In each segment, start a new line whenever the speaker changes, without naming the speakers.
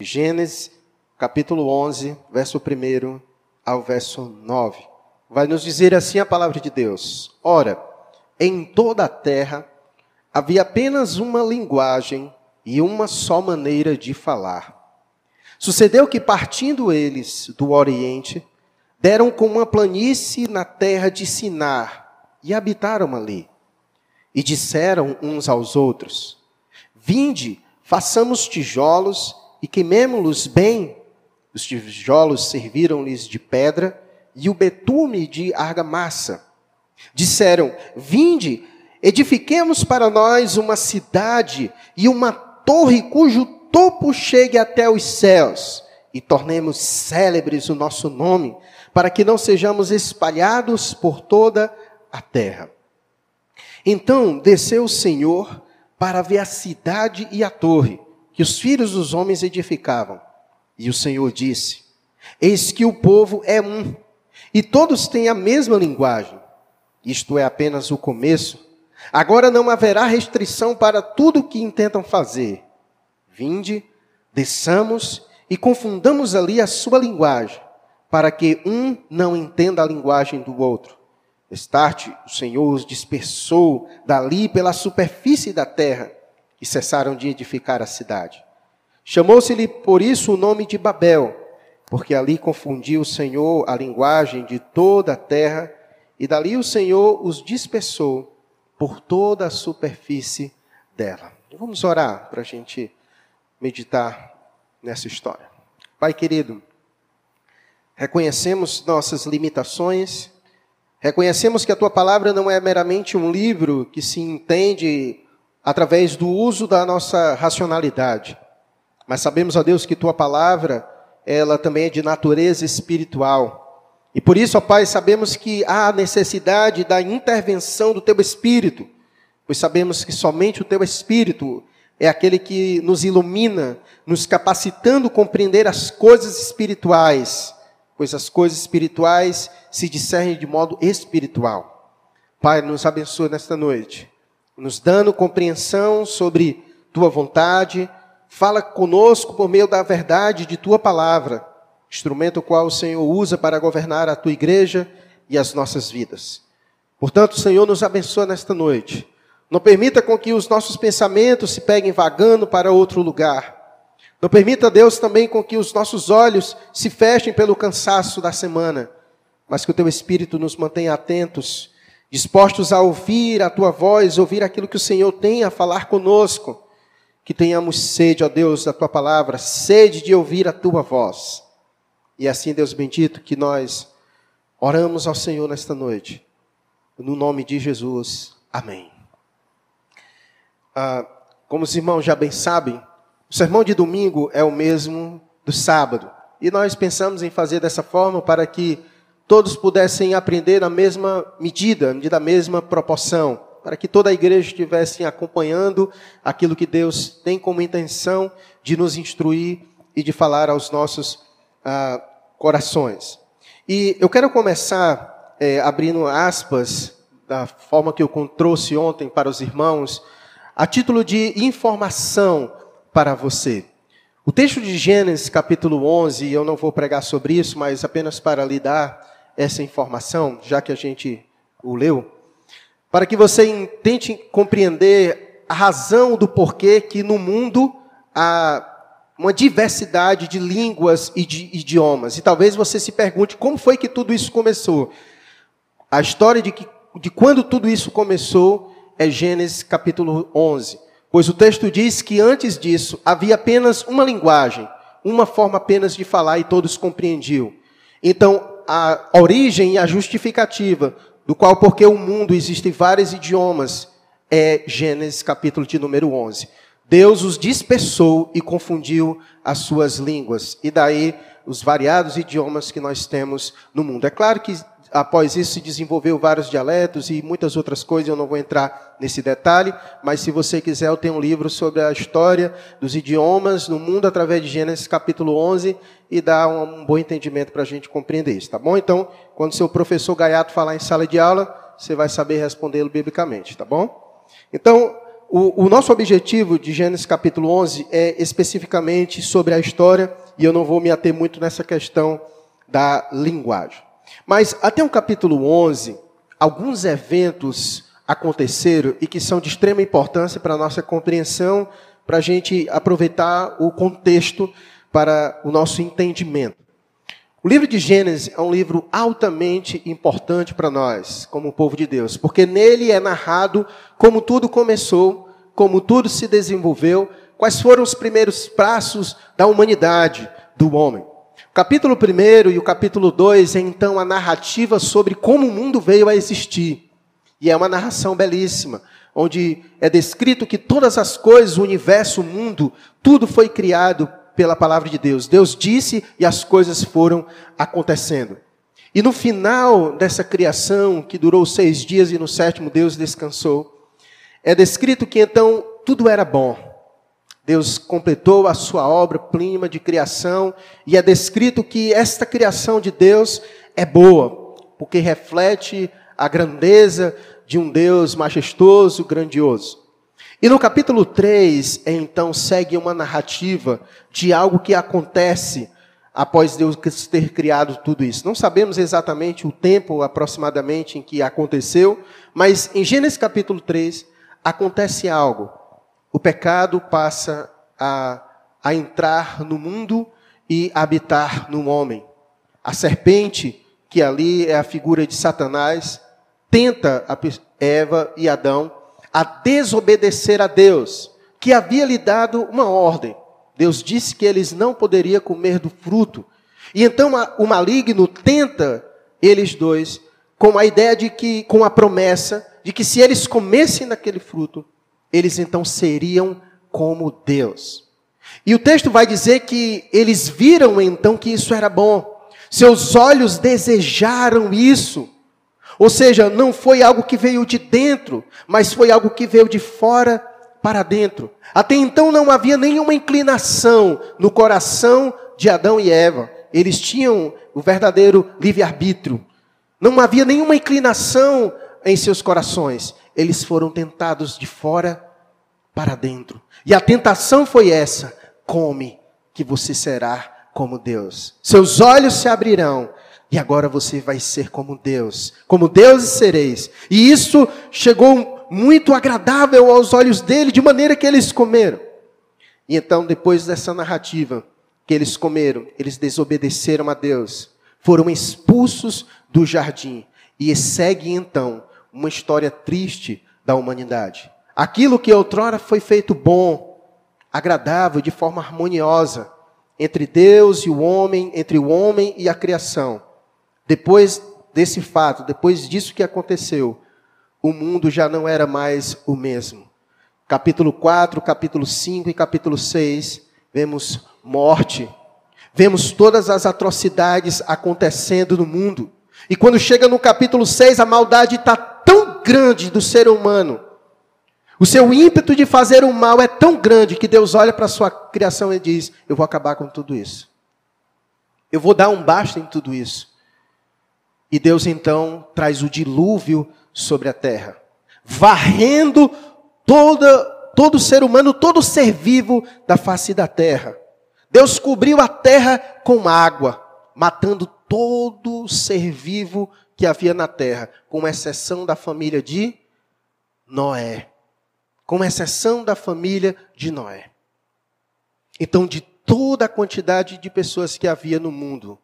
Gênesis, capítulo 11, verso 1 ao verso 9. Vai nos dizer assim a palavra de Deus: Ora, em toda a terra havia apenas uma linguagem e uma só maneira de falar. Sucedeu que, partindo eles do Oriente, deram com uma planície na terra de Sinar e habitaram ali. E disseram uns aos outros: Vinde, façamos tijolos e queimemo-los bem. Os tijolos serviram-lhes de pedra e o betume de argamassa. Disseram: Vinde, edifiquemos para nós uma cidade e uma torre cujo topo chegue até os céus, e tornemos célebres o nosso nome, para que não sejamos espalhados por toda a terra. Então desceu o Senhor para ver a cidade e a torre que os filhos dos homens edificavam. E o Senhor disse: Eis que o povo é um, e todos têm a mesma linguagem. Isto é apenas o começo. Agora não haverá restrição para tudo o que intentam fazer. Vinde, desçamos e confundamos ali a sua linguagem, para que um não entenda a linguagem do outro. Estarte, o Senhor os dispersou dali pela superfície da terra e cessaram de edificar a cidade. Chamou-se-lhe por isso o nome de Babel, porque ali confundiu o Senhor a linguagem de toda a terra, e dali o Senhor os dispersou por toda a superfície dela. Vamos orar para a gente meditar nessa história. Pai querido, reconhecemos nossas limitações, reconhecemos que a tua palavra não é meramente um livro que se entende através do uso da nossa racionalidade. Mas sabemos, ó Deus, que tua palavra, ela também é de natureza espiritual. E por isso, ó Pai, sabemos que há necessidade da intervenção do teu espírito, pois sabemos que somente o teu espírito é aquele que nos ilumina, nos capacitando a compreender as coisas espirituais, pois as coisas espirituais se discernem de modo espiritual. Pai, nos abençoe nesta noite nos dando compreensão sobre tua vontade. Fala conosco por meio da verdade de tua palavra, instrumento qual o Senhor usa para governar a tua igreja e as nossas vidas. Portanto, Senhor, nos abençoa nesta noite. Não permita com que os nossos pensamentos se peguem vagando para outro lugar. Não permita, Deus, também com que os nossos olhos se fechem pelo cansaço da semana, mas que o teu Espírito nos mantenha atentos dispostos a ouvir a tua voz, ouvir aquilo que o Senhor tem a falar conosco. Que tenhamos sede, ó Deus, da tua palavra, sede de ouvir a tua voz. E assim, Deus bendito, que nós oramos ao Senhor nesta noite. No nome de Jesus. Amém. Ah, como os irmãos já bem sabem, o sermão de domingo é o mesmo do sábado. E nós pensamos em fazer dessa forma para que todos pudessem aprender na mesma medida, da mesma proporção, para que toda a igreja estivesse acompanhando aquilo que Deus tem como intenção de nos instruir e de falar aos nossos ah, corações. E eu quero começar é, abrindo aspas, da forma que eu trouxe ontem para os irmãos, a título de informação para você. O texto de Gênesis, capítulo 11, eu não vou pregar sobre isso, mas apenas para lhe dar essa informação, já que a gente o leu, para que você tente compreender a razão do porquê que no mundo há uma diversidade de línguas e de idiomas. E talvez você se pergunte como foi que tudo isso começou. A história de, que, de quando tudo isso começou é Gênesis capítulo 11. Pois o texto diz que antes disso havia apenas uma linguagem, uma forma apenas de falar e todos compreendiam. Então, a origem e a justificativa do qual porque o mundo existe vários idiomas é Gênesis capítulo de número 11. Deus os dispersou e confundiu as suas línguas. E daí os variados idiomas que nós temos no mundo. É claro que após isso se desenvolveu vários dialetos e muitas outras coisas, eu não vou entrar nesse detalhe, mas se você quiser, eu tenho um livro sobre a história dos idiomas no mundo através de Gênesis capítulo 11 e dá um bom entendimento para a gente compreender isso, tá bom? Então, quando seu professor Gaiato falar em sala de aula, você vai saber respondê-lo biblicamente, tá bom? Então, o, o, nosso objetivo de Gênesis capítulo 11 é especificamente sobre a história, e eu não vou me ater muito nessa questão da linguagem. Mas até o capítulo 11, alguns eventos aconteceram e que são de extrema importância para a nossa compreensão, para a gente aproveitar o contexto para o nosso entendimento. O livro de Gênesis é um livro altamente importante para nós, como povo de Deus, porque nele é narrado como tudo começou, como tudo se desenvolveu, quais foram os primeiros passos da humanidade, do homem. Capítulo 1 e o capítulo 2 é então a narrativa sobre como o mundo veio a existir. E é uma narração belíssima, onde é descrito que todas as coisas, o universo, o mundo, tudo foi criado pela palavra de Deus. Deus disse e as coisas foram acontecendo. E no final dessa criação, que durou seis dias e no sétimo Deus descansou, é descrito que então tudo era bom. Deus completou a sua obra prima de criação e é descrito que esta criação de Deus é boa, porque reflete a grandeza de um Deus majestoso, grandioso. E no capítulo 3, então, segue uma narrativa de algo que acontece após Deus ter criado tudo isso. Não sabemos exatamente o tempo aproximadamente em que aconteceu, mas em Gênesis capítulo 3 acontece algo. O pecado passa a, a entrar no mundo e habitar no homem. A serpente, que ali é a figura de Satanás, tenta Eva e Adão a desobedecer a Deus, que havia lhe dado uma ordem. Deus disse que eles não poderiam comer do fruto. E então o maligno tenta eles dois com a ideia de que, com a promessa de que se eles comessem daquele fruto, eles então seriam como Deus. E o texto vai dizer que eles viram então que isso era bom. Seus olhos desejaram isso. Ou seja, não foi algo que veio de dentro, mas foi algo que veio de fora para dentro. Até então não havia nenhuma inclinação no coração de Adão e Eva. Eles tinham o verdadeiro livre-arbítrio. Não havia nenhuma inclinação em seus corações. Eles foram tentados de fora para dentro. E a tentação foi essa: come, que você será como Deus. Seus olhos se abrirão e agora você vai ser como Deus, como Deus sereis. E isso chegou muito agradável aos olhos dele, de maneira que eles comeram. E então, depois dessa narrativa que eles comeram, eles desobedeceram a Deus, foram expulsos do jardim. E segue então uma história triste da humanidade. Aquilo que outrora foi feito bom, agradável, de forma harmoniosa, entre Deus e o homem, entre o homem e a criação, depois desse fato, depois disso que aconteceu, o mundo já não era mais o mesmo. Capítulo 4, capítulo 5 e capítulo 6, vemos morte, vemos todas as atrocidades acontecendo no mundo. E quando chega no capítulo 6, a maldade está grande do ser humano. O seu ímpeto de fazer o mal é tão grande que Deus olha para a sua criação e diz: Eu vou acabar com tudo isso. Eu vou dar um basta em tudo isso. E Deus então traz o dilúvio sobre a terra, varrendo toda, todo ser humano, todo ser vivo da face da terra. Deus cobriu a terra com água, matando todo ser vivo que havia na terra, com exceção da família de Noé. Com exceção da família de Noé. Então, de toda a quantidade de pessoas que havia no mundo,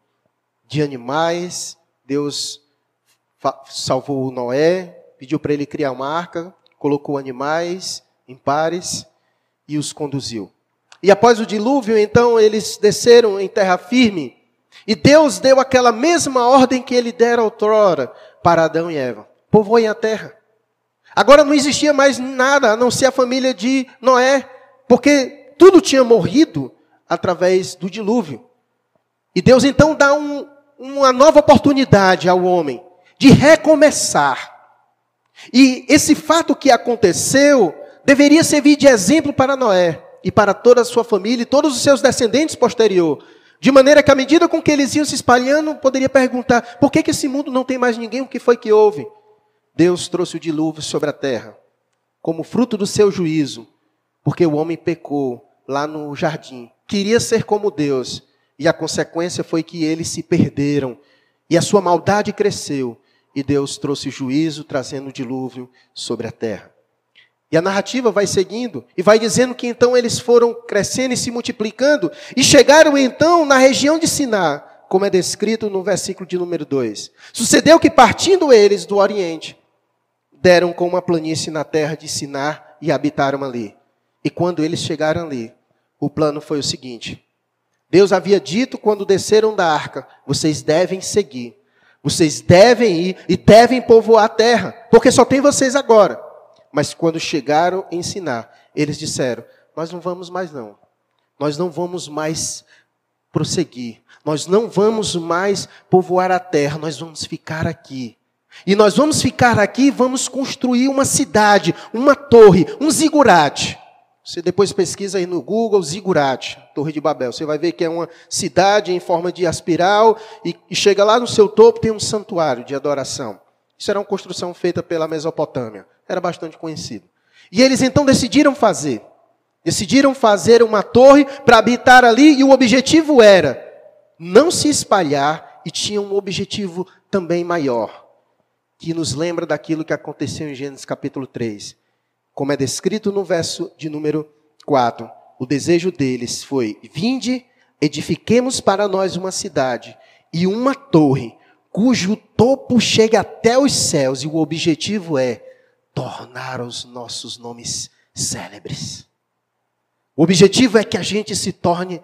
de animais, Deus salvou Noé, pediu para ele criar uma arca, colocou animais em pares e os conduziu. E após o dilúvio, então, eles desceram em terra firme. E Deus deu aquela mesma ordem que ele dera outrora para Adão e Eva: povoem a terra. Agora não existia mais nada a não ser a família de Noé, porque tudo tinha morrido através do dilúvio. E Deus então dá um, uma nova oportunidade ao homem de recomeçar. E esse fato que aconteceu deveria servir de exemplo para Noé e para toda a sua família e todos os seus descendentes posterior. De maneira que, à medida com que eles iam se espalhando, poderia perguntar: por que, que esse mundo não tem mais ninguém? O que foi que houve? Deus trouxe o dilúvio sobre a terra, como fruto do seu juízo, porque o homem pecou lá no jardim. Queria ser como Deus, e a consequência foi que eles se perderam, e a sua maldade cresceu, e Deus trouxe juízo, trazendo o dilúvio sobre a terra. E a narrativa vai seguindo e vai dizendo que então eles foram crescendo e se multiplicando e chegaram então na região de Siná, como é descrito no versículo de número 2. Sucedeu que partindo eles do Oriente, deram com uma planície na terra de Siná e habitaram ali. E quando eles chegaram ali, o plano foi o seguinte: Deus havia dito quando desceram da arca: vocês devem seguir, vocês devem ir e devem povoar a terra, porque só tem vocês agora. Mas quando chegaram a ensinar, eles disseram: Nós não vamos mais, não. Nós não vamos mais prosseguir. Nós não vamos mais povoar a terra. Nós vamos ficar aqui. E nós vamos ficar aqui, vamos construir uma cidade, uma torre, um zigurate. Você depois pesquisa aí no Google zigurate, Torre de Babel. Você vai ver que é uma cidade em forma de aspiral e, e chega lá no seu topo tem um santuário de adoração. Isso era uma construção feita pela Mesopotâmia era bastante conhecido. E eles então decidiram fazer. Decidiram fazer uma torre para habitar ali, e o objetivo era não se espalhar, e tinha um objetivo também maior, que nos lembra daquilo que aconteceu em Gênesis capítulo 3. Como é descrito no verso de número 4. O desejo deles foi: vinde, edifiquemos para nós uma cidade e uma torre, cujo topo chegue até os céus, e o objetivo é tornar os nossos nomes célebres. O objetivo é que a gente se torne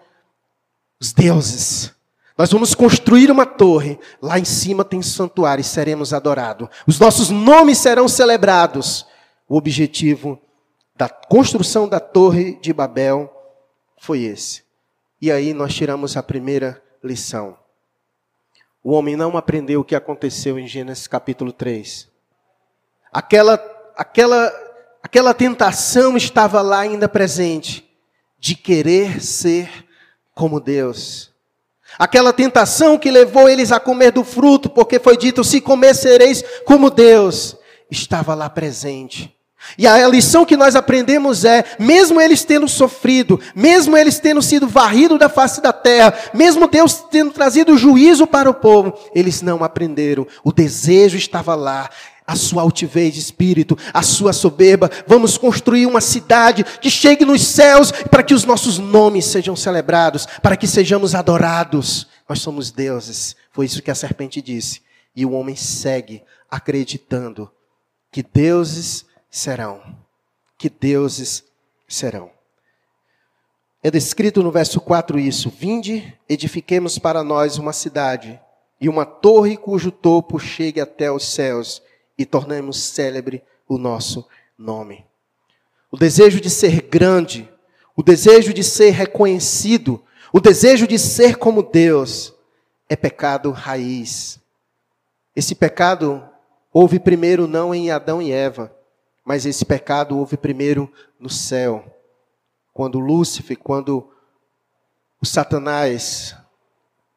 os deuses. Nós vamos construir uma torre. Lá em cima tem santuário e seremos adorados. Os nossos nomes serão celebrados. O objetivo da construção da torre de Babel foi esse. E aí nós tiramos a primeira lição. O homem não aprendeu o que aconteceu em Gênesis capítulo 3. Aquela aquela, aquela tentação estava lá ainda presente, de querer ser como Deus. Aquela tentação que levou eles a comer do fruto, porque foi dito: se comer sereis como Deus, estava lá presente. E a lição que nós aprendemos é: mesmo eles tendo sofrido, mesmo eles tendo sido varridos da face da terra, mesmo Deus tendo trazido juízo para o povo, eles não aprenderam. O desejo estava lá, a sua altivez de espírito, a sua soberba. Vamos construir uma cidade que chegue nos céus para que os nossos nomes sejam celebrados, para que sejamos adorados. Nós somos deuses. Foi isso que a serpente disse. E o homem segue acreditando que deuses serão. Que deuses serão. É descrito no verso 4 isso: Vinde, edifiquemos para nós uma cidade e uma torre cujo topo chegue até os céus e tornemos célebre o nosso nome. O desejo de ser grande, o desejo de ser reconhecido, o desejo de ser como Deus é pecado raiz. Esse pecado houve primeiro não em Adão e Eva, mas esse pecado houve primeiro no céu. Quando Lúcifer, quando o Satanás,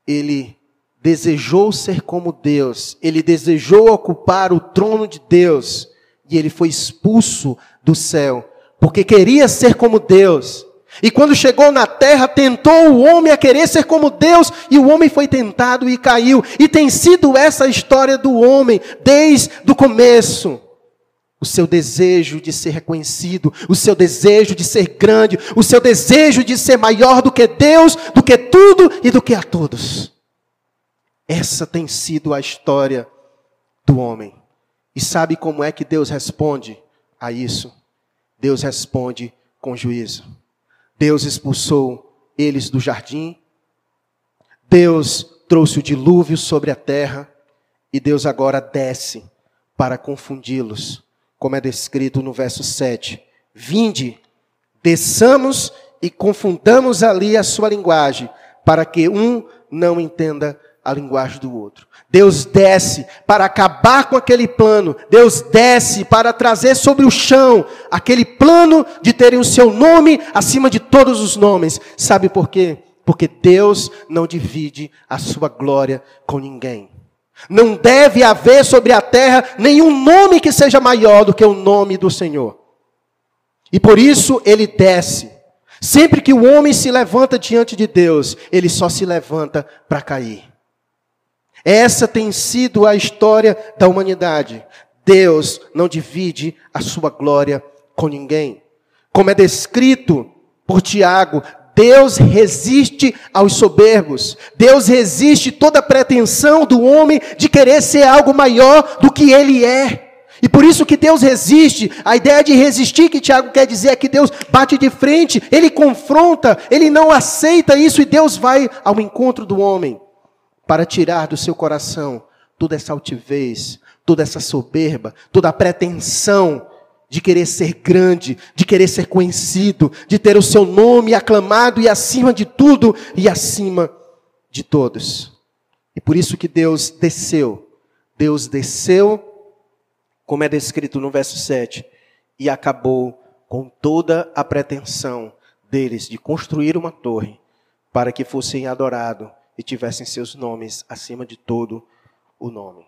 ele desejou ser como Deus, ele desejou ocupar o trono de Deus, e ele foi expulso do céu, porque queria ser como Deus. E quando chegou na terra, tentou o homem a querer ser como Deus, e o homem foi tentado e caiu. E tem sido essa a história do homem desde o começo. O seu desejo de ser reconhecido, o seu desejo de ser grande, o seu desejo de ser maior do que Deus, do que tudo e do que a todos. Essa tem sido a história do homem. E sabe como é que Deus responde a isso? Deus responde com juízo. Deus expulsou eles do jardim. Deus trouxe o dilúvio sobre a terra. E Deus agora desce para confundi-los, como é descrito no verso 7. Vinde, desçamos e confundamos ali a sua linguagem, para que um não entenda a linguagem do outro. Deus desce para acabar com aquele plano. Deus desce para trazer sobre o chão aquele plano de terem o seu nome acima de todos os nomes. Sabe por quê? Porque Deus não divide a sua glória com ninguém. Não deve haver sobre a terra nenhum nome que seja maior do que o nome do Senhor. E por isso ele desce. Sempre que o homem se levanta diante de Deus, ele só se levanta para cair. Essa tem sido a história da humanidade. Deus não divide a sua glória com ninguém. Como é descrito por Tiago, Deus resiste aos soberbos. Deus resiste toda pretensão do homem de querer ser algo maior do que ele é. E por isso que Deus resiste. A ideia de resistir que Tiago quer dizer é que Deus bate de frente, ele confronta, ele não aceita isso e Deus vai ao encontro do homem para tirar do seu coração toda essa altivez, toda essa soberba, toda a pretensão de querer ser grande, de querer ser conhecido, de ter o seu nome aclamado e acima de tudo e acima de todos. E por isso que Deus desceu. Deus desceu, como é descrito no verso 7, e acabou com toda a pretensão deles de construir uma torre para que fossem adorados e tivessem seus nomes acima de todo o nome.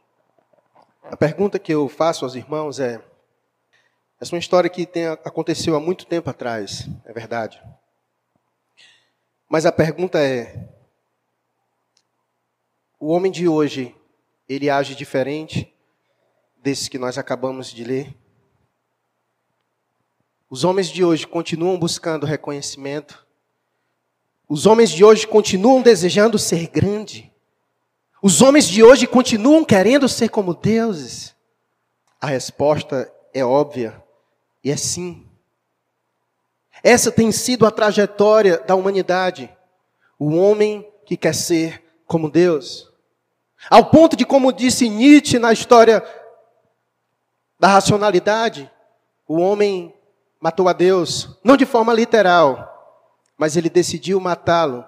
A pergunta que eu faço aos irmãos é: essa é uma história que tem, aconteceu há muito tempo atrás, é verdade. Mas a pergunta é: o homem de hoje, ele age diferente desses que nós acabamos de ler? Os homens de hoje continuam buscando reconhecimento. Os homens de hoje continuam desejando ser grande. Os homens de hoje continuam querendo ser como deuses. A resposta é óbvia. E é sim. Essa tem sido a trajetória da humanidade. O homem que quer ser como Deus. Ao ponto de, como disse Nietzsche na história da racionalidade, o homem matou a Deus, não de forma literal, mas ele decidiu matá-lo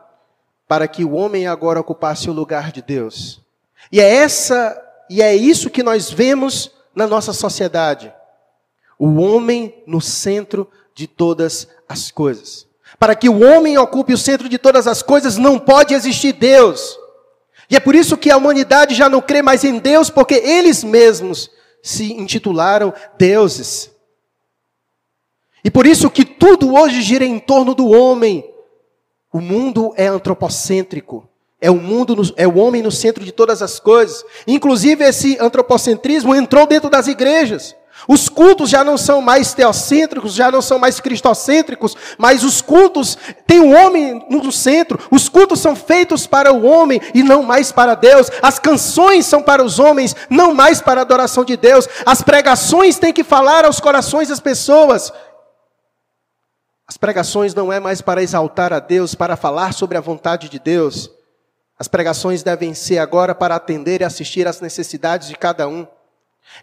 para que o homem agora ocupasse o lugar de Deus. E é essa e é isso que nós vemos na nossa sociedade. O homem no centro de todas as coisas. Para que o homem ocupe o centro de todas as coisas, não pode existir Deus. E é por isso que a humanidade já não crê mais em Deus, porque eles mesmos se intitularam deuses. E por isso que tudo hoje gira em torno do homem. O mundo é antropocêntrico. É o mundo, é o homem no centro de todas as coisas. Inclusive esse antropocentrismo entrou dentro das igrejas. Os cultos já não são mais teocêntricos, já não são mais cristocêntricos, mas os cultos têm o homem no centro. Os cultos são feitos para o homem e não mais para Deus. As canções são para os homens, não mais para a adoração de Deus. As pregações têm que falar aos corações das pessoas. As pregações não é mais para exaltar a Deus, para falar sobre a vontade de Deus. As pregações devem ser agora para atender e assistir às necessidades de cada um.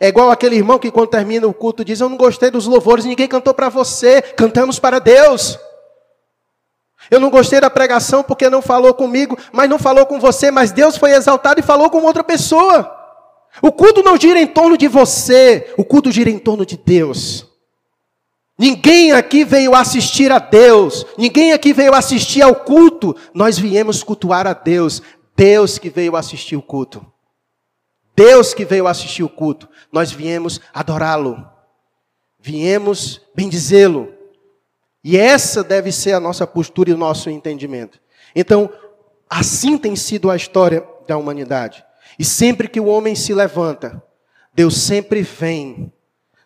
É igual aquele irmão que quando termina o culto diz: Eu não gostei dos louvores, ninguém cantou para você, cantamos para Deus. Eu não gostei da pregação porque não falou comigo, mas não falou com você, mas Deus foi exaltado e falou com outra pessoa. O culto não gira em torno de você, o culto gira em torno de Deus. Ninguém aqui veio assistir a Deus, ninguém aqui veio assistir ao culto, nós viemos cultuar a Deus, Deus que veio assistir o culto. Deus que veio assistir o culto, nós viemos adorá-lo, viemos bendizê-lo. E essa deve ser a nossa postura e o nosso entendimento. Então, assim tem sido a história da humanidade. E sempre que o homem se levanta, Deus sempre vem,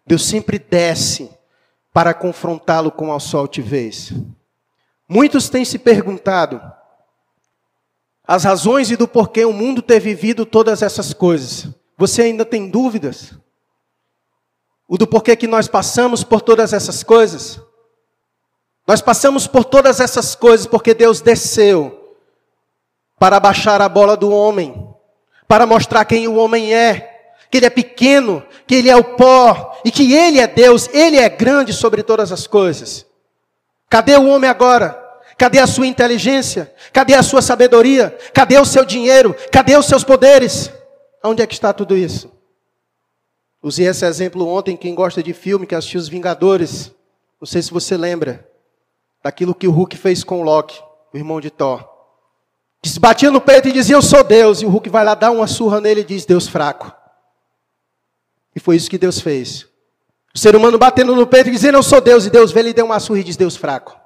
Deus sempre desce para confrontá-lo com a sua altivez. Muitos têm se perguntado as razões e do porquê o mundo ter vivido todas essas coisas. Você ainda tem dúvidas? O do porquê que nós passamos por todas essas coisas? Nós passamos por todas essas coisas porque Deus desceu para baixar a bola do homem, para mostrar quem o homem é, que ele é pequeno, que ele é o pó e que ele é Deus, ele é grande sobre todas as coisas. Cadê o homem agora? Cadê a sua inteligência? Cadê a sua sabedoria? Cadê o seu dinheiro? Cadê os seus poderes? Onde é que está tudo isso? Usei esse exemplo ontem, quem gosta de filme, que assistiu Os Vingadores. Não sei se você lembra daquilo que o Hulk fez com o Loki, o irmão de Thor. Que se batia no peito e dizia, eu sou Deus. E o Hulk vai lá dar uma surra nele e diz, Deus fraco. E foi isso que Deus fez. O ser humano batendo no peito e dizendo, eu sou Deus, e Deus vê ele e deu uma surra e diz, Deus fraco.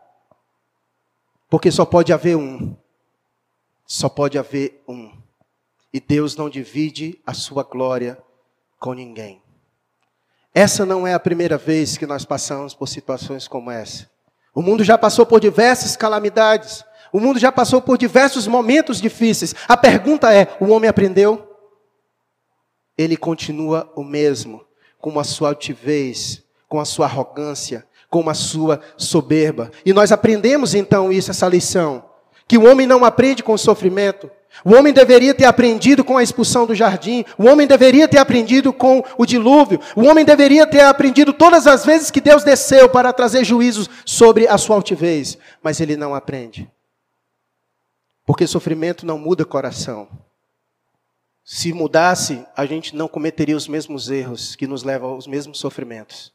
Porque só pode haver um. Só pode haver um. E Deus não divide a sua glória com ninguém. Essa não é a primeira vez que nós passamos por situações como essa. O mundo já passou por diversas calamidades. O mundo já passou por diversos momentos difíceis. A pergunta é: o homem aprendeu? Ele continua o mesmo, com a sua altivez, com a sua arrogância, com a sua soberba. E nós aprendemos então isso, essa lição: que o homem não aprende com o sofrimento. O homem deveria ter aprendido com a expulsão do jardim. O homem deveria ter aprendido com o dilúvio. O homem deveria ter aprendido todas as vezes que Deus desceu para trazer juízos sobre a sua altivez. Mas ele não aprende. Porque sofrimento não muda coração. Se mudasse, a gente não cometeria os mesmos erros que nos levam aos mesmos sofrimentos.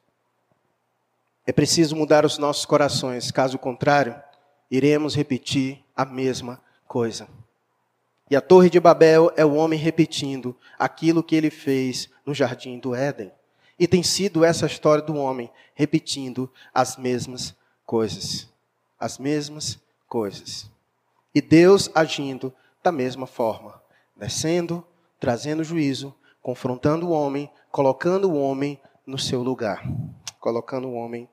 É preciso mudar os nossos corações, caso contrário, iremos repetir a mesma coisa. E a Torre de Babel é o homem repetindo aquilo que ele fez no jardim do Éden. E tem sido essa história do homem repetindo as mesmas coisas. As mesmas coisas. E Deus agindo da mesma forma, descendo, trazendo juízo, confrontando o homem, colocando o homem no seu lugar. Colocando o homem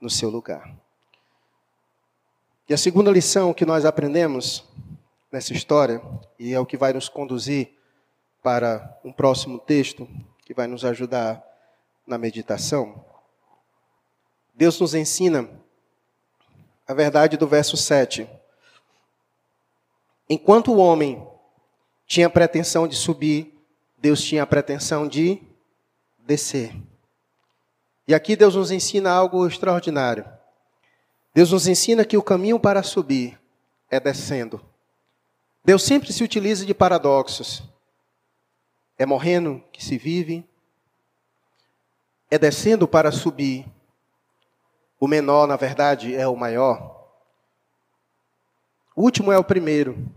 no seu lugar. E a segunda lição que nós aprendemos nessa história, e é o que vai nos conduzir para um próximo texto, que vai nos ajudar na meditação. Deus nos ensina a verdade do verso 7. Enquanto o homem tinha pretensão de subir, Deus tinha a pretensão de descer. E aqui Deus nos ensina algo extraordinário. Deus nos ensina que o caminho para subir é descendo. Deus sempre se utiliza de paradoxos. É morrendo que se vive, é descendo para subir. O menor, na verdade, é o maior. O último é o primeiro.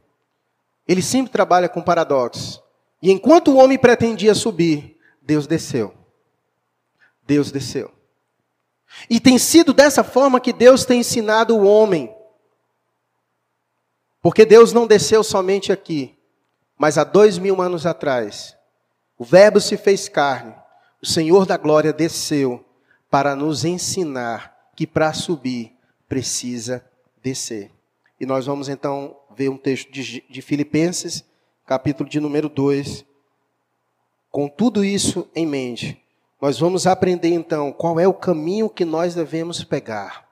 Ele sempre trabalha com paradoxos. E enquanto o homem pretendia subir, Deus desceu. Deus desceu. E tem sido dessa forma que Deus tem ensinado o homem. Porque Deus não desceu somente aqui, mas há dois mil anos atrás. O Verbo se fez carne. O Senhor da glória desceu para nos ensinar que para subir precisa descer. E nós vamos então ver um texto de, de Filipenses, capítulo de número 2. Com tudo isso em mente, nós vamos aprender então qual é o caminho que nós devemos pegar.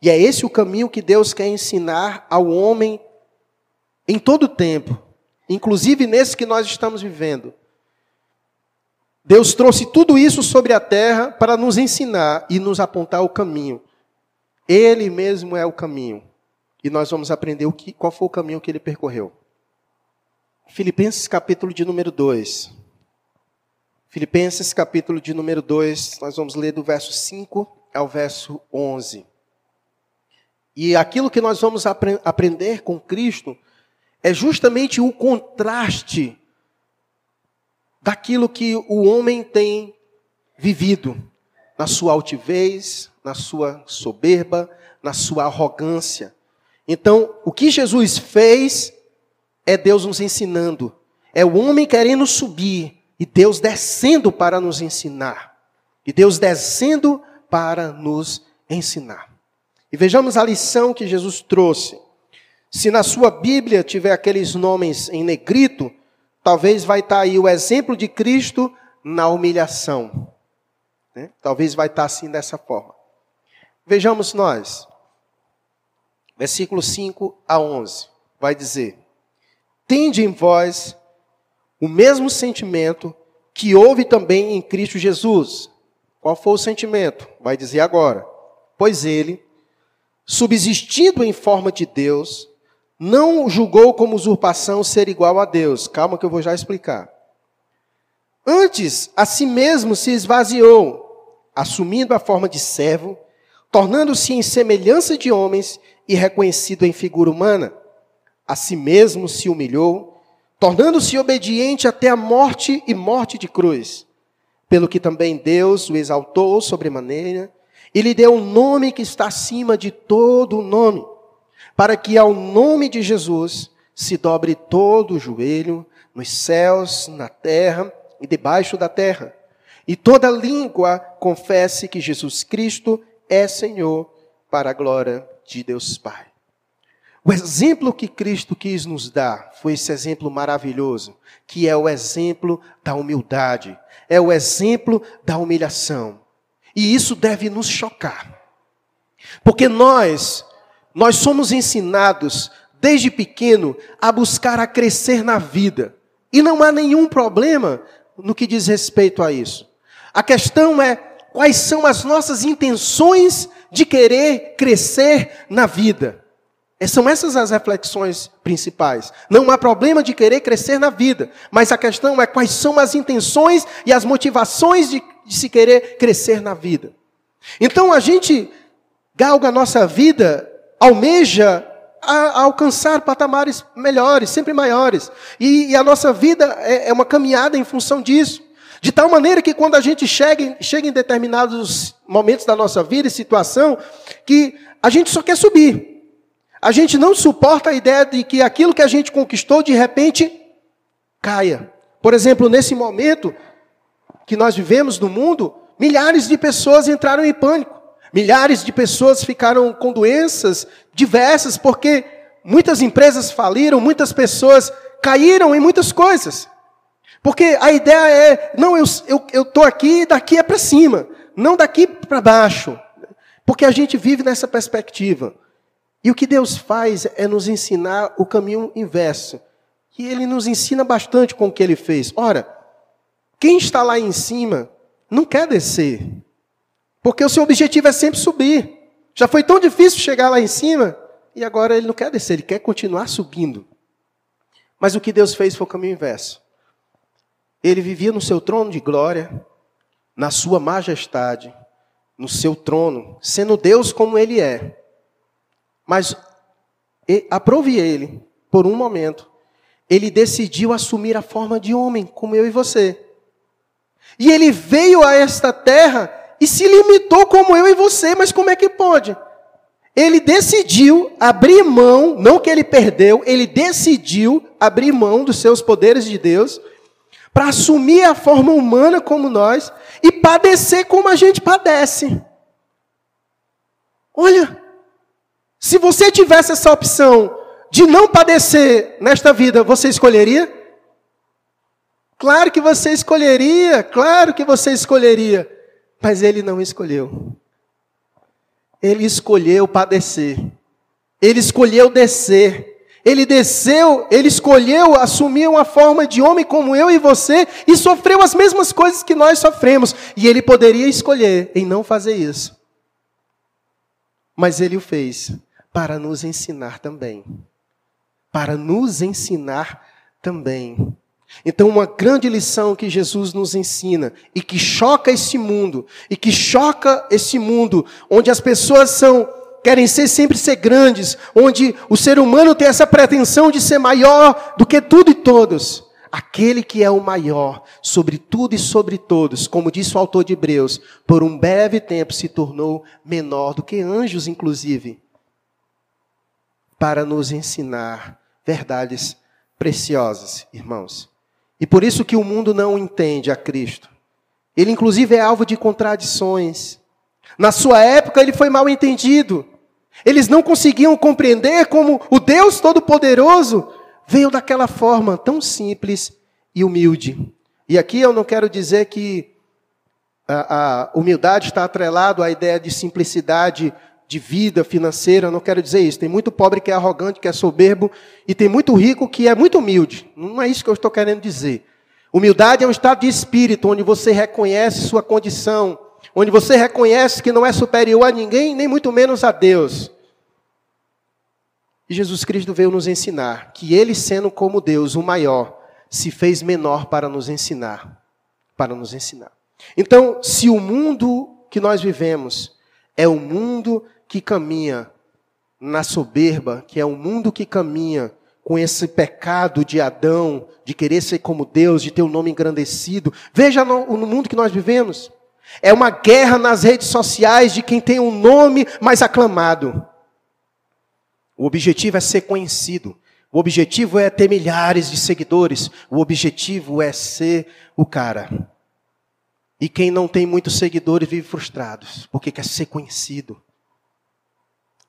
E é esse o caminho que Deus quer ensinar ao homem em todo o tempo, inclusive nesse que nós estamos vivendo. Deus trouxe tudo isso sobre a terra para nos ensinar e nos apontar o caminho. Ele mesmo é o caminho. E nós vamos aprender o que, qual foi o caminho que ele percorreu. Filipenses capítulo de número 2. Filipenses capítulo de número 2, nós vamos ler do verso 5 ao verso 11. E aquilo que nós vamos apre aprender com Cristo é justamente o contraste daquilo que o homem tem vivido na sua altivez, na sua soberba, na sua arrogância. Então, o que Jesus fez é Deus nos ensinando. É o homem querendo subir e Deus descendo para nos ensinar. E Deus descendo para nos ensinar. E vejamos a lição que Jesus trouxe. Se na sua Bíblia tiver aqueles nomes em negrito, talvez vai estar aí o exemplo de Cristo na humilhação. Né? Talvez vai estar assim dessa forma. Vejamos nós versículo 5 a 11, vai dizer: Tende em vós o mesmo sentimento que houve também em Cristo Jesus. Qual foi o sentimento? Vai dizer agora. Pois ele, subsistindo em forma de Deus, não julgou como usurpação ser igual a Deus. Calma que eu vou já explicar. Antes, a si mesmo se esvaziou, assumindo a forma de servo, tornando-se em semelhança de homens e reconhecido em figura humana. A si mesmo se humilhou, tornando-se obediente até a morte e morte de cruz. pelo que também Deus o exaltou sobremaneira e lhe deu um nome que está acima de todo nome, para que ao nome de Jesus se dobre todo o joelho, nos céus, na terra e debaixo da terra, e toda língua confesse que Jesus Cristo é Senhor, para a glória de Deus Pai. O exemplo que Cristo quis nos dar foi esse exemplo maravilhoso, que é o exemplo da humildade, é o exemplo da humilhação. E isso deve nos chocar. Porque nós, nós somos ensinados desde pequeno a buscar a crescer na vida. E não há nenhum problema no que diz respeito a isso. A questão é quais são as nossas intenções de querer crescer na vida. É, são essas as reflexões principais. Não há problema de querer crescer na vida, mas a questão é quais são as intenções e as motivações de, de se querer crescer na vida. Então a gente galga a nossa vida, almeja a, a alcançar patamares melhores, sempre maiores. E, e a nossa vida é, é, uma caminhada em função disso. De tal maneira que quando a gente chega, chega em determinados momentos da nossa vida e situação, que a gente só quer subir. A gente não suporta a ideia de que aquilo que a gente conquistou de repente caia. Por exemplo, nesse momento que nós vivemos no mundo, milhares de pessoas entraram em pânico. Milhares de pessoas ficaram com doenças diversas porque muitas empresas faliram, muitas pessoas caíram em muitas coisas. Porque a ideia é, não, eu estou eu, aqui, daqui é para cima, não daqui para baixo. Porque a gente vive nessa perspectiva. E o que Deus faz é nos ensinar o caminho inverso. E Ele nos ensina bastante com o que Ele fez. Ora, quem está lá em cima não quer descer. Porque o seu objetivo é sempre subir. Já foi tão difícil chegar lá em cima, e agora ele não quer descer, ele quer continuar subindo. Mas o que Deus fez foi o caminho inverso. Ele vivia no seu trono de glória, na sua majestade, no seu trono, sendo Deus como ele é. Mas aprove ele, por um momento, ele decidiu assumir a forma de homem, como eu e você. E ele veio a esta terra e se limitou como eu e você, mas como é que pode? Ele decidiu abrir mão, não que ele perdeu, ele decidiu abrir mão dos seus poderes de Deus para assumir a forma humana como nós e padecer como a gente padece. Olha, se você tivesse essa opção de não padecer nesta vida, você escolheria? Claro que você escolheria, claro que você escolheria, mas ele não escolheu. Ele escolheu padecer. Ele escolheu descer. Ele desceu, ele escolheu assumir uma forma de homem como eu e você e sofreu as mesmas coisas que nós sofremos. E ele poderia escolher em não fazer isso. Mas ele o fez para nos ensinar também. Para nos ensinar também. Então, uma grande lição que Jesus nos ensina e que choca esse mundo, e que choca esse mundo onde as pessoas são querem ser sempre ser grandes, onde o ser humano tem essa pretensão de ser maior do que tudo e todos. Aquele que é o maior sobre tudo e sobre todos, como disse o autor de Hebreus, por um breve tempo se tornou menor do que anjos, inclusive para nos ensinar verdades preciosas, irmãos. E por isso que o mundo não entende a Cristo. Ele, inclusive, é alvo de contradições. Na sua época, ele foi mal entendido. Eles não conseguiam compreender como o Deus Todo-Poderoso veio daquela forma tão simples e humilde. E aqui eu não quero dizer que a, a humildade está atrelado à ideia de simplicidade de vida financeira, não quero dizer isso. Tem muito pobre que é arrogante, que é soberbo, e tem muito rico que é muito humilde. Não é isso que eu estou querendo dizer. Humildade é um estado de espírito onde você reconhece sua condição, onde você reconhece que não é superior a ninguém, nem muito menos a Deus. E Jesus Cristo veio nos ensinar que ele, sendo como Deus, o maior, se fez menor para nos ensinar, para nos ensinar. Então, se o mundo que nós vivemos é o mundo que caminha na soberba, que é um mundo que caminha com esse pecado de Adão, de querer ser como Deus, de ter o um nome engrandecido. Veja no, no mundo que nós vivemos. É uma guerra nas redes sociais de quem tem um nome mais aclamado. O objetivo é ser conhecido. O objetivo é ter milhares de seguidores. O objetivo é ser o cara. E quem não tem muitos seguidores vive frustrado, porque quer ser conhecido.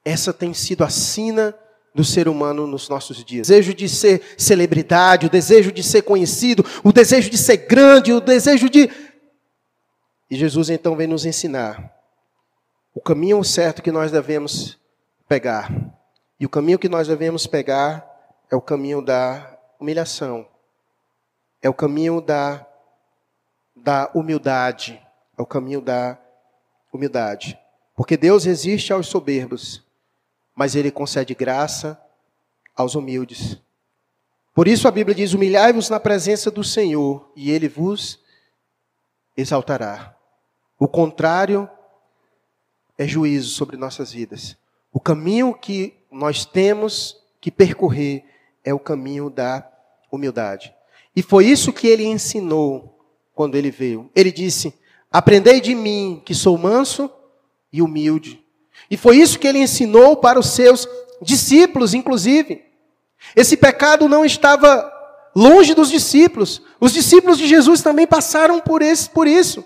Essa tem sido a sina do ser humano nos nossos dias. O desejo de ser celebridade, o desejo de ser conhecido, o desejo de ser grande, o desejo de. E Jesus então vem nos ensinar o caminho certo que nós devemos pegar. E o caminho que nós devemos pegar é o caminho da humilhação, é o caminho da da humildade, é o caminho da humildade. Porque Deus resiste aos soberbos, mas ele concede graça aos humildes. Por isso a Bíblia diz: humilhai-vos na presença do Senhor, e ele vos exaltará. O contrário é juízo sobre nossas vidas. O caminho que nós temos que percorrer é o caminho da humildade. E foi isso que ele ensinou quando ele veio. Ele disse: Aprendei de mim, que sou manso e humilde. E foi isso que ele ensinou para os seus discípulos, inclusive. Esse pecado não estava longe dos discípulos. Os discípulos de Jesus também passaram por, esse, por isso.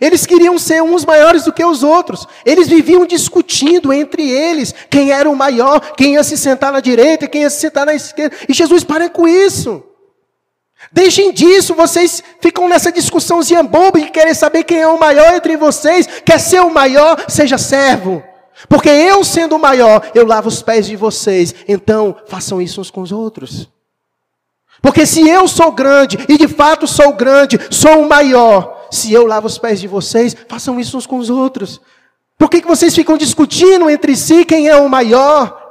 Eles queriam ser uns maiores do que os outros. Eles viviam discutindo entre eles quem era o maior, quem ia se sentar na direita, quem ia se sentar na esquerda. E Jesus para com isso. Deixem disso, vocês ficam nessa discussãozinha boba e querem saber quem é o maior entre vocês. Quer ser o maior, seja servo. Porque eu, sendo o maior, eu lavo os pés de vocês. Então, façam isso uns com os outros. Porque se eu sou grande, e de fato sou grande, sou o maior, se eu lavo os pés de vocês, façam isso uns com os outros. Por que, que vocês ficam discutindo entre si quem é o maior?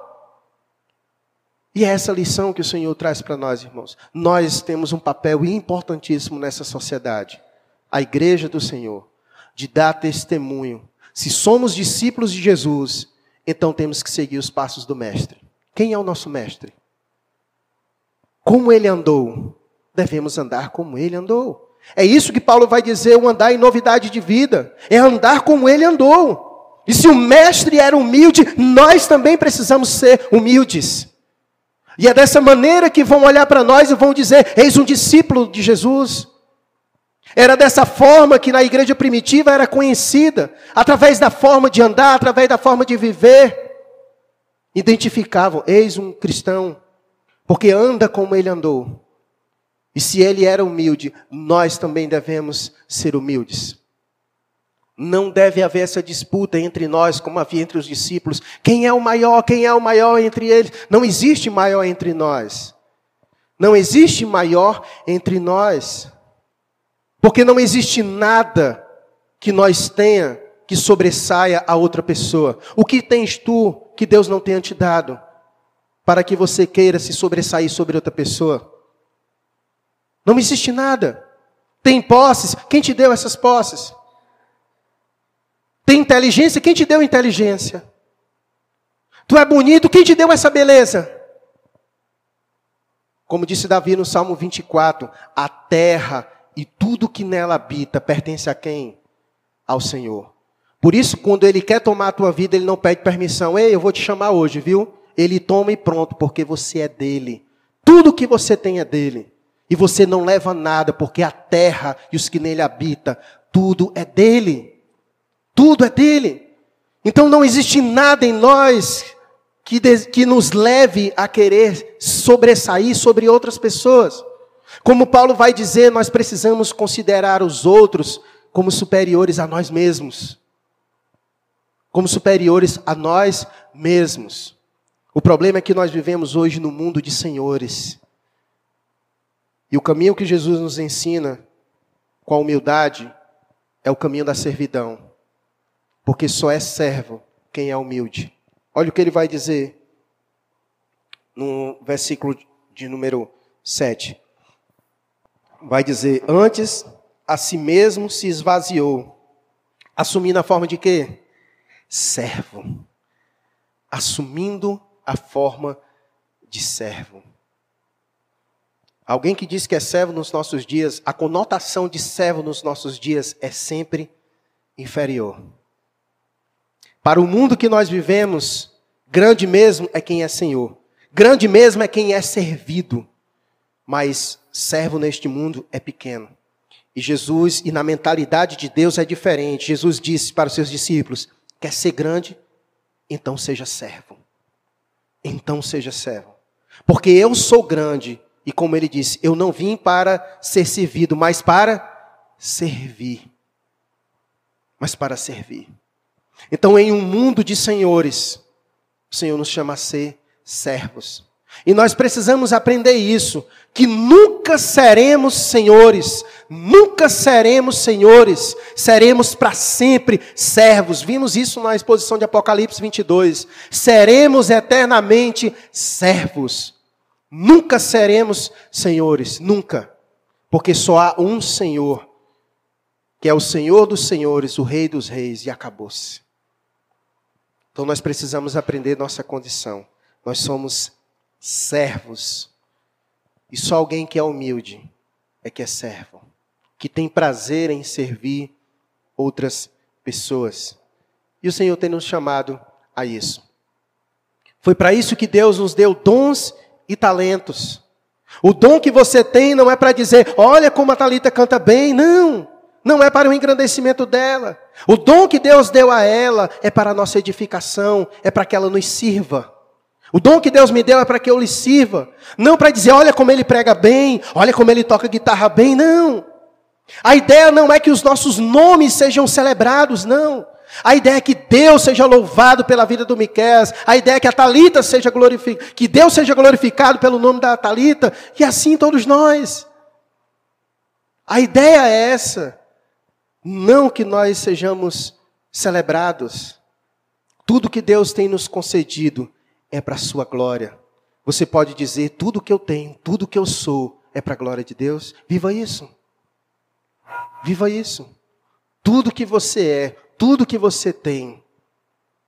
E é essa lição que o Senhor traz para nós, irmãos. Nós temos um papel importantíssimo nessa sociedade, a igreja do Senhor, de dar testemunho. Se somos discípulos de Jesus, então temos que seguir os passos do Mestre. Quem é o nosso Mestre? Como ele andou? Devemos andar como ele andou. É isso que Paulo vai dizer, o andar em novidade de vida. É andar como ele andou. E se o Mestre era humilde, nós também precisamos ser humildes. E é dessa maneira que vão olhar para nós e vão dizer: Eis um discípulo de Jesus. Era dessa forma que na igreja primitiva era conhecida, através da forma de andar, através da forma de viver. Identificavam: Eis um cristão, porque anda como ele andou. E se ele era humilde, nós também devemos ser humildes. Não deve haver essa disputa entre nós, como havia entre os discípulos. Quem é o maior? Quem é o maior entre eles? Não existe maior entre nós. Não existe maior entre nós. Porque não existe nada que nós tenha que sobressaia a outra pessoa. O que tens tu que Deus não tenha te dado? Para que você queira se sobressair sobre outra pessoa? Não existe nada. Tem posses? Quem te deu essas posses? Tem inteligência? Quem te deu inteligência? Tu é bonito? Quem te deu essa beleza? Como disse Davi no Salmo 24: a terra e tudo que nela habita pertence a quem? Ao Senhor. Por isso, quando Ele quer tomar a tua vida, Ele não pede permissão. Ei, eu vou te chamar hoje, viu? Ele toma e pronto, porque você é dele. Tudo que você tem é dele. E você não leva nada, porque a terra e os que nele habitam, tudo é dele. Tudo é dele. Então não existe nada em nós que, que nos leve a querer sobressair sobre outras pessoas. Como Paulo vai dizer, nós precisamos considerar os outros como superiores a nós mesmos. Como superiores a nós mesmos. O problema é que nós vivemos hoje no mundo de senhores. E o caminho que Jesus nos ensina com a humildade é o caminho da servidão porque só é servo quem é humilde. Olha o que ele vai dizer no versículo de número 7. Vai dizer: Antes a si mesmo se esvaziou, assumindo a forma de quê? Servo. Assumindo a forma de servo. Alguém que diz que é servo nos nossos dias, a conotação de servo nos nossos dias é sempre inferior. Para o mundo que nós vivemos, grande mesmo é quem é senhor. Grande mesmo é quem é servido. Mas servo neste mundo é pequeno. E Jesus, e na mentalidade de Deus é diferente. Jesus disse para os seus discípulos: quer ser grande? Então seja servo. Então seja servo. Porque eu sou grande e como ele disse, eu não vim para ser servido, mas para servir. Mas para servir. Então, em um mundo de senhores, o Senhor nos chama a ser servos. E nós precisamos aprender isso, que nunca seremos senhores, nunca seremos senhores, seremos para sempre servos. Vimos isso na exposição de Apocalipse 22. Seremos eternamente servos. Nunca seremos senhores, nunca. Porque só há um Senhor, que é o Senhor dos senhores, o Rei dos reis, e acabou-se. Então nós precisamos aprender nossa condição. Nós somos servos. E só alguém que é humilde é que é servo, que tem prazer em servir outras pessoas. E o Senhor tem nos chamado a isso. Foi para isso que Deus nos deu dons e talentos. O dom que você tem não é para dizer, olha como a Talita canta bem, não. Não é para o engrandecimento dela. O dom que Deus deu a ela é para a nossa edificação, é para que ela nos sirva. O dom que Deus me deu é para que eu lhe sirva. Não para dizer, olha como ele prega bem, olha como ele toca guitarra bem, não. A ideia não é que os nossos nomes sejam celebrados, não. A ideia é que Deus seja louvado pela vida do Miquel. A ideia é que a Talita seja glorificada, que Deus seja glorificado pelo nome da Talita, e assim todos nós. A ideia é essa. Não que nós sejamos celebrados. Tudo que Deus tem nos concedido é para a sua glória. Você pode dizer: tudo que eu tenho, tudo que eu sou é para a glória de Deus. Viva isso. Viva isso. Tudo que você é, tudo que você tem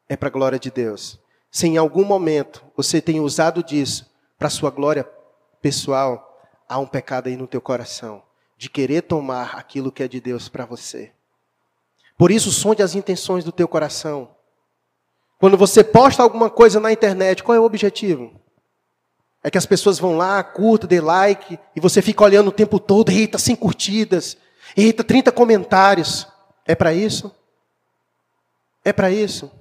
é para a glória de Deus. Se em algum momento você tem usado disso para sua glória pessoal, há um pecado aí no teu coração de querer tomar aquilo que é de Deus para você. Por isso, sonde as intenções do teu coração. Quando você posta alguma coisa na internet, qual é o objetivo? É que as pessoas vão lá, curta, dê like, e você fica olhando o tempo todo, eita, 100 curtidas, eita, 30 comentários. É para isso? É para isso.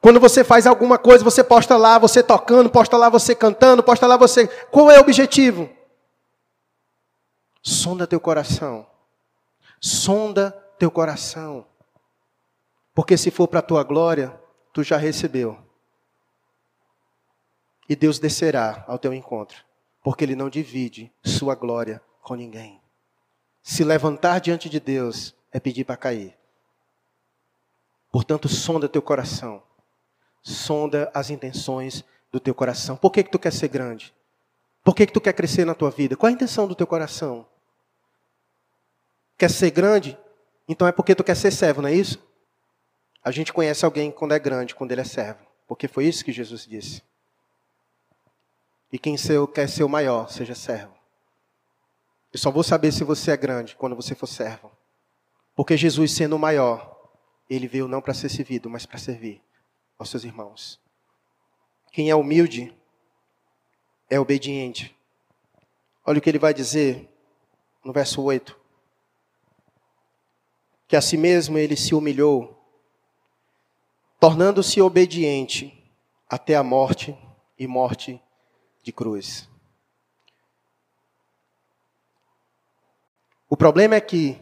Quando você faz alguma coisa, você posta lá você tocando, posta lá você cantando, posta lá você. Qual é o objetivo? Sonda teu coração. Sonda teu coração. Porque se for para a tua glória, tu já recebeu. E Deus descerá ao teu encontro, porque Ele não divide sua glória com ninguém. Se levantar diante de Deus é pedir para cair. Portanto, sonda teu coração. Sonda as intenções do teu coração. Por que, que tu quer ser grande? Por que, que tu quer crescer na tua vida? Qual a intenção do teu coração? Quer ser grande? Então é porque tu quer ser servo, não é isso? A gente conhece alguém quando é grande, quando ele é servo. Porque foi isso que Jesus disse. E quem seu, quer ser o maior, seja servo. Eu só vou saber se você é grande quando você for servo. Porque Jesus, sendo o maior, ele veio não para ser servido, mas para servir aos seus irmãos. Quem é humilde é obediente. Olha o que ele vai dizer no verso 8. Que a si mesmo ele se humilhou, tornando-se obediente até a morte e morte de cruz. O problema é que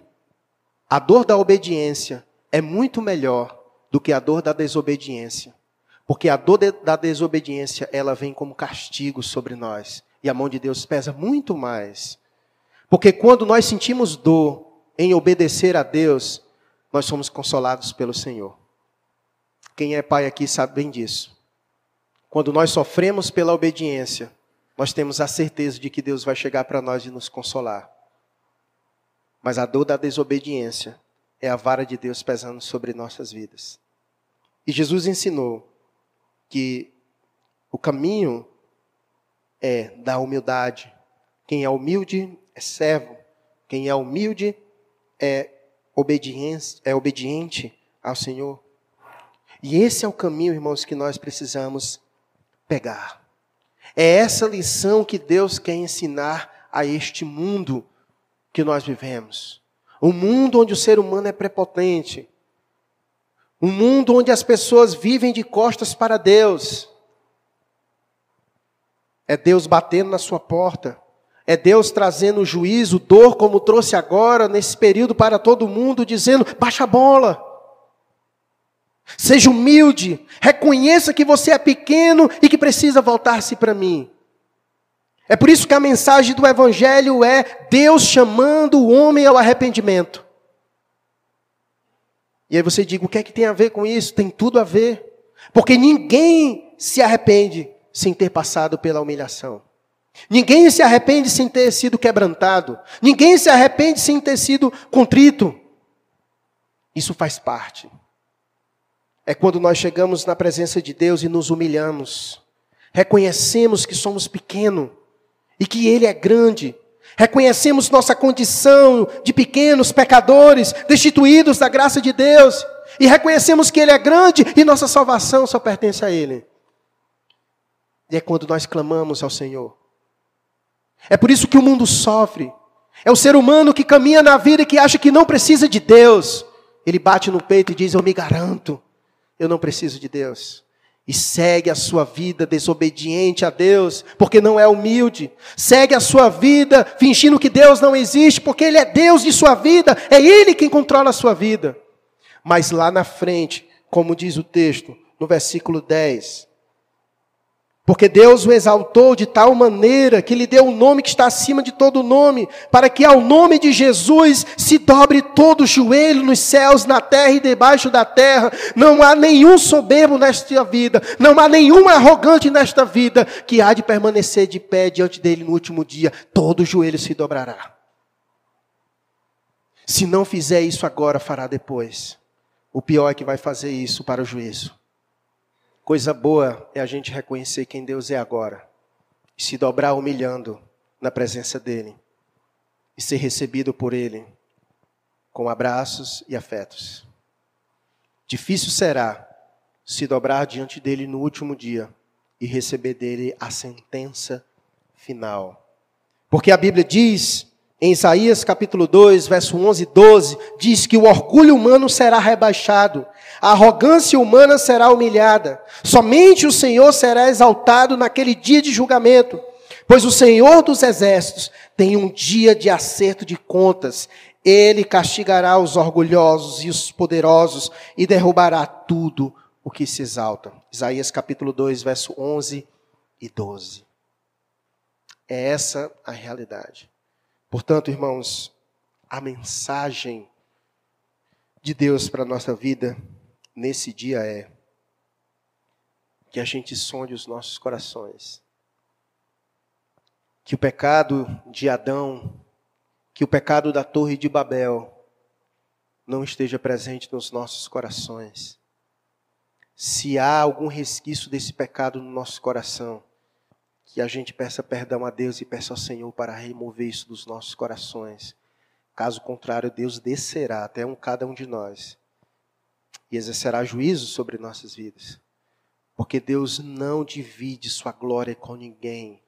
a dor da obediência é muito melhor do que a dor da desobediência. Porque a dor de, da desobediência, ela vem como castigo sobre nós. E a mão de Deus pesa muito mais. Porque quando nós sentimos dor em obedecer a Deus, nós somos consolados pelo Senhor. Quem é pai aqui sabe bem disso. Quando nós sofremos pela obediência, nós temos a certeza de que Deus vai chegar para nós e nos consolar. Mas a dor da desobediência é a vara de Deus pesando sobre nossas vidas. E Jesus ensinou que o caminho é da humildade, Quem é humilde é servo. Quem é humilde é obediente, é obediente ao Senhor. E esse é o caminho, irmãos, que nós precisamos pegar. É essa lição que Deus quer ensinar a este mundo que nós vivemos. Um mundo onde o ser humano é prepotente. Um mundo onde as pessoas vivem de costas para Deus. É Deus batendo na sua porta. É Deus trazendo juízo, dor, como trouxe agora, nesse período para todo mundo, dizendo: baixa a bola. Seja humilde, reconheça que você é pequeno e que precisa voltar-se para mim. É por isso que a mensagem do Evangelho é Deus chamando o homem ao arrependimento. E aí você diz: o que é que tem a ver com isso? Tem tudo a ver. Porque ninguém se arrepende sem ter passado pela humilhação. Ninguém se arrepende sem ter sido quebrantado. Ninguém se arrepende sem ter sido contrito. Isso faz parte. É quando nós chegamos na presença de Deus e nos humilhamos. Reconhecemos que somos pequenos e que Ele é grande. Reconhecemos nossa condição de pequenos pecadores, destituídos da graça de Deus. E reconhecemos que Ele é grande e nossa salvação só pertence a Ele. E é quando nós clamamos ao Senhor. É por isso que o mundo sofre. É o ser humano que caminha na vida e que acha que não precisa de Deus. Ele bate no peito e diz: Eu me garanto, eu não preciso de Deus. E segue a sua vida desobediente a Deus, porque não é humilde. Segue a sua vida fingindo que Deus não existe, porque Ele é Deus de sua vida, é Ele quem controla a sua vida. Mas lá na frente, como diz o texto, no versículo 10, porque Deus o exaltou de tal maneira que lhe deu um nome que está acima de todo nome, para que ao nome de Jesus se dobre todo o joelho nos céus, na terra e debaixo da terra. Não há nenhum soberbo nesta vida, não há nenhum arrogante nesta vida que há de permanecer de pé diante dele no último dia. Todo o joelho se dobrará. Se não fizer isso agora, fará depois. O pior é que vai fazer isso para o juízo. Coisa boa é a gente reconhecer quem Deus é agora e se dobrar humilhando na presença dEle e ser recebido por Ele com abraços e afetos. Difícil será se dobrar diante dele no último dia e receber dele a sentença final. Porque a Bíblia diz em Isaías capítulo 2, verso 11 e 12, diz que o orgulho humano será rebaixado, a arrogância humana será humilhada, somente o Senhor será exaltado naquele dia de julgamento, pois o Senhor dos exércitos tem um dia de acerto de contas, ele castigará os orgulhosos e os poderosos e derrubará tudo o que se exalta. Isaías capítulo 2, verso 11 e 12. É essa a realidade. Portanto, irmãos, a mensagem de Deus para a nossa vida nesse dia é que a gente sonde os nossos corações. Que o pecado de Adão, que o pecado da Torre de Babel, não esteja presente nos nossos corações. Se há algum resquício desse pecado no nosso coração, que a gente peça perdão a Deus e peça ao Senhor para remover isso dos nossos corações. Caso contrário, Deus descerá até um cada um de nós e exercerá juízo sobre nossas vidas. Porque Deus não divide sua glória com ninguém.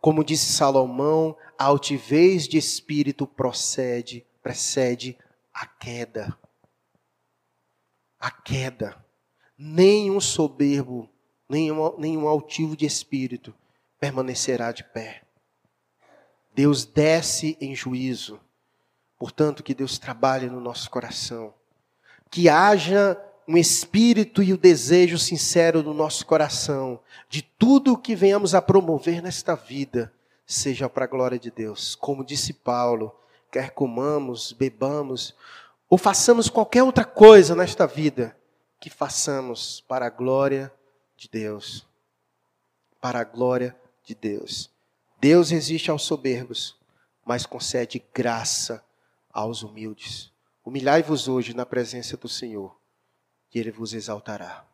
Como disse Salomão, a altivez de espírito procede, precede a queda. A queda. Nenhum soberbo, nenhum, nenhum altivo de espírito permanecerá de pé. Deus desce em juízo. Portanto, que Deus trabalhe no nosso coração. Que haja um espírito e o desejo sincero no nosso coração de tudo o que venhamos a promover nesta vida seja para a glória de Deus. Como disse Paulo, quer comamos, bebamos ou façamos qualquer outra coisa nesta vida, que façamos para a glória de Deus. Para a glória de Deus. Deus resiste aos soberbos, mas concede graça aos humildes. Humilhai-vos hoje na presença do Senhor, e Ele vos exaltará.